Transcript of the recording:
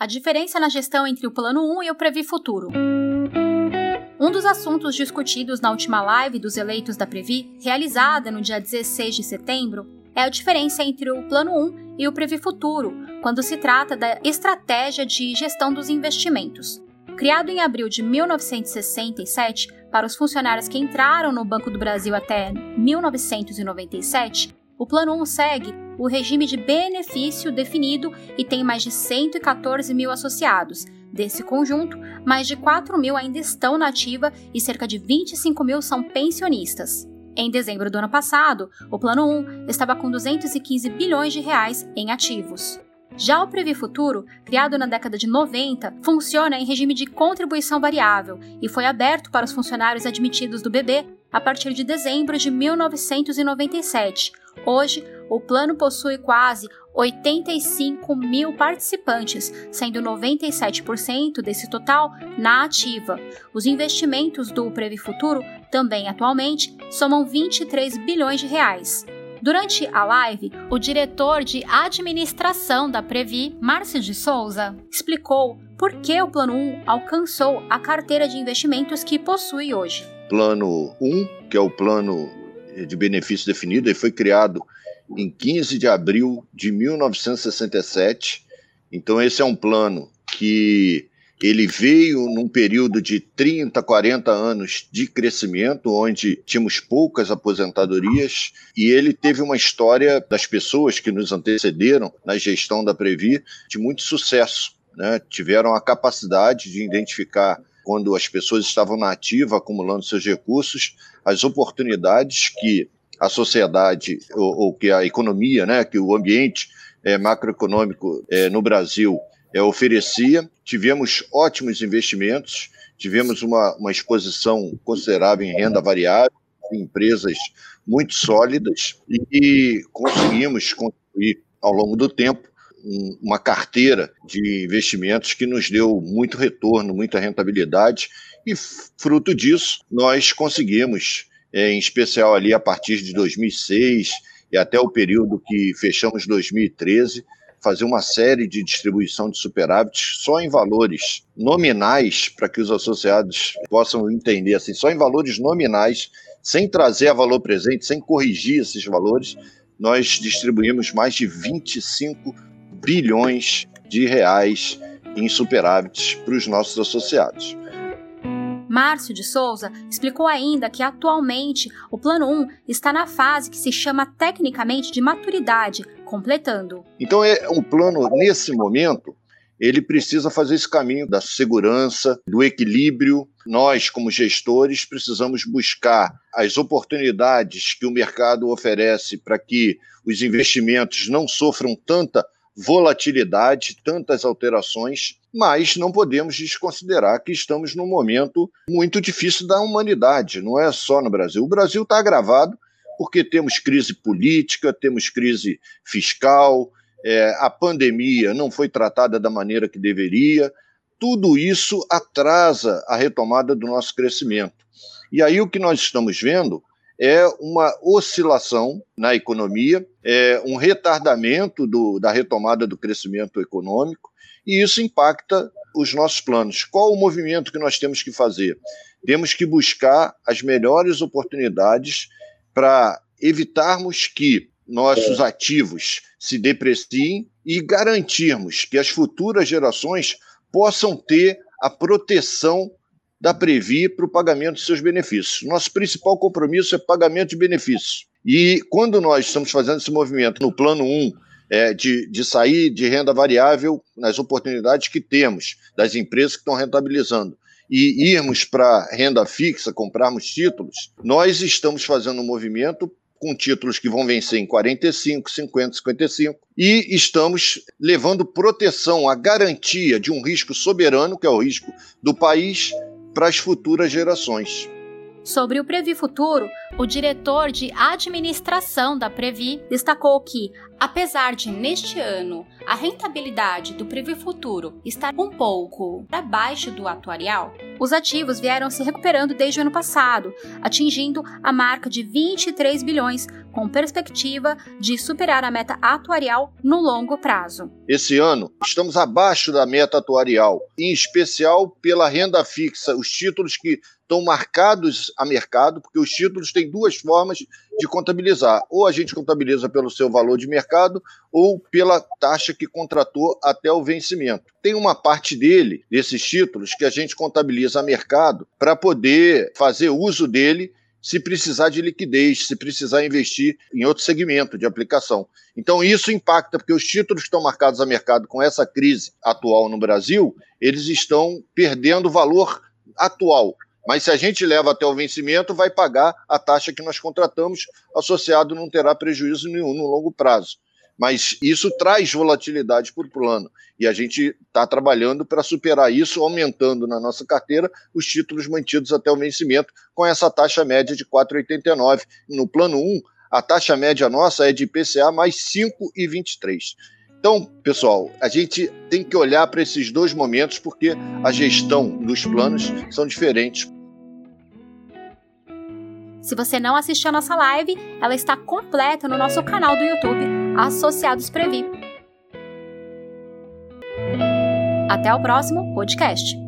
A diferença na gestão entre o Plano 1 e o Previ Futuro. Um dos assuntos discutidos na última live dos eleitos da Previ, realizada no dia 16 de setembro, é a diferença entre o Plano 1 e o Previ Futuro, quando se trata da estratégia de gestão dos investimentos. Criado em abril de 1967 para os funcionários que entraram no Banco do Brasil até 1997, o Plano 1 segue o regime de benefício definido e tem mais de 114 mil associados. Desse conjunto, mais de 4 mil ainda estão na ativa e cerca de 25 mil são pensionistas. Em dezembro do ano passado, o Plano 1 estava com 215 bilhões de reais em ativos. Já o Previ Futuro, criado na década de 90, funciona em regime de contribuição variável e foi aberto para os funcionários admitidos do BB a partir de dezembro de 1997. Hoje, o plano possui quase 85 mil participantes, sendo 97% desse total na ativa. Os investimentos do Previ Futuro, também atualmente, somam 23 bilhões de reais. Durante a live, o diretor de administração da Previ, Márcio de Souza, explicou por que o Plano 1 alcançou a carteira de investimentos que possui hoje. Plano 1, que é o plano de benefício definido, ele foi criado em 15 de abril de 1967. Então esse é um plano que ele veio num período de 30, 40 anos de crescimento, onde tínhamos poucas aposentadorias, e ele teve uma história das pessoas que nos antecederam na gestão da Previ de muito sucesso. Né? Tiveram a capacidade de identificar quando as pessoas estavam na ativa, acumulando seus recursos, as oportunidades que a sociedade ou, ou que a economia, né, que o ambiente é, macroeconômico é, no Brasil é, oferecia. Tivemos ótimos investimentos, tivemos uma, uma exposição considerável em renda variável, em empresas muito sólidas e conseguimos construir ao longo do tempo uma carteira de investimentos que nos deu muito retorno, muita rentabilidade e fruto disso nós conseguimos, é, em especial ali a partir de 2006 e até o período que fechamos 2013, fazer uma série de distribuição de superávites só em valores nominais, para que os associados possam entender, assim, só em valores nominais, sem trazer a valor presente, sem corrigir esses valores, nós distribuímos mais de 25 bilhões de reais em superávites para os nossos associados. Márcio de Souza explicou ainda que atualmente o Plano 1 está na fase que se chama tecnicamente de maturidade, completando. Então é um plano nesse momento ele precisa fazer esse caminho da segurança, do equilíbrio. Nós, como gestores, precisamos buscar as oportunidades que o mercado oferece para que os investimentos não sofram tanta volatilidade, tantas alterações, mas não podemos desconsiderar que estamos num momento muito difícil da humanidade, não é só no Brasil. O Brasil está agravado porque temos crise política, temos crise fiscal, é, a pandemia não foi tratada da maneira que deveria. Tudo isso atrasa a retomada do nosso crescimento. E aí o que nós estamos vendo é uma oscilação na economia, é um retardamento do, da retomada do crescimento econômico, e isso impacta os nossos planos. Qual o movimento que nós temos que fazer? Temos que buscar as melhores oportunidades para evitarmos que nossos ativos se depreciem e garantirmos que as futuras gerações possam ter a proteção da Previ para o pagamento de seus benefícios. Nosso principal compromisso é pagamento de benefícios. E quando nós estamos fazendo esse movimento no plano 1, é, de, de sair de renda variável nas oportunidades que temos, das empresas que estão rentabilizando, e irmos para renda fixa, comprarmos títulos, nós estamos fazendo um movimento com títulos que vão vencer em 45, 50, 55, e estamos levando proteção, a garantia de um risco soberano, que é o risco do país, para as futuras gerações. Sobre o Previ Futuro, o diretor de administração da Previ destacou que, apesar de neste ano a rentabilidade do Previ Futuro estar um pouco abaixo do atuarial, Os ativos vieram se recuperando desde o ano passado, atingindo a marca de 23 bilhões, com perspectiva de superar a meta atuarial no longo prazo. Esse ano, estamos abaixo da meta atuarial, em especial pela renda fixa, os títulos que estão marcados a mercado, porque os títulos têm duas formas de contabilizar. Ou a gente contabiliza pelo seu valor de mercado, ou pela taxa que contratou até o vencimento. Tem uma parte dele, desses títulos, que a gente contabiliza a mercado para poder fazer uso dele se precisar de liquidez, se precisar investir em outro segmento de aplicação. Então, isso impacta, porque os títulos que estão marcados a mercado com essa crise atual no Brasil, eles estão perdendo valor atual. Mas se a gente leva até o vencimento, vai pagar a taxa que nós contratamos, associado não terá prejuízo nenhum no longo prazo. Mas isso traz volatilidade o plano. E a gente está trabalhando para superar isso, aumentando na nossa carteira os títulos mantidos até o vencimento, com essa taxa média de 4,89. No plano 1, a taxa média nossa é de IPCA mais 5,23. Então, pessoal, a gente tem que olhar para esses dois momentos porque a gestão dos planos são diferentes se você não assistiu a nossa live, ela está completa no nosso canal do YouTube, Associados Previ. Até o próximo podcast.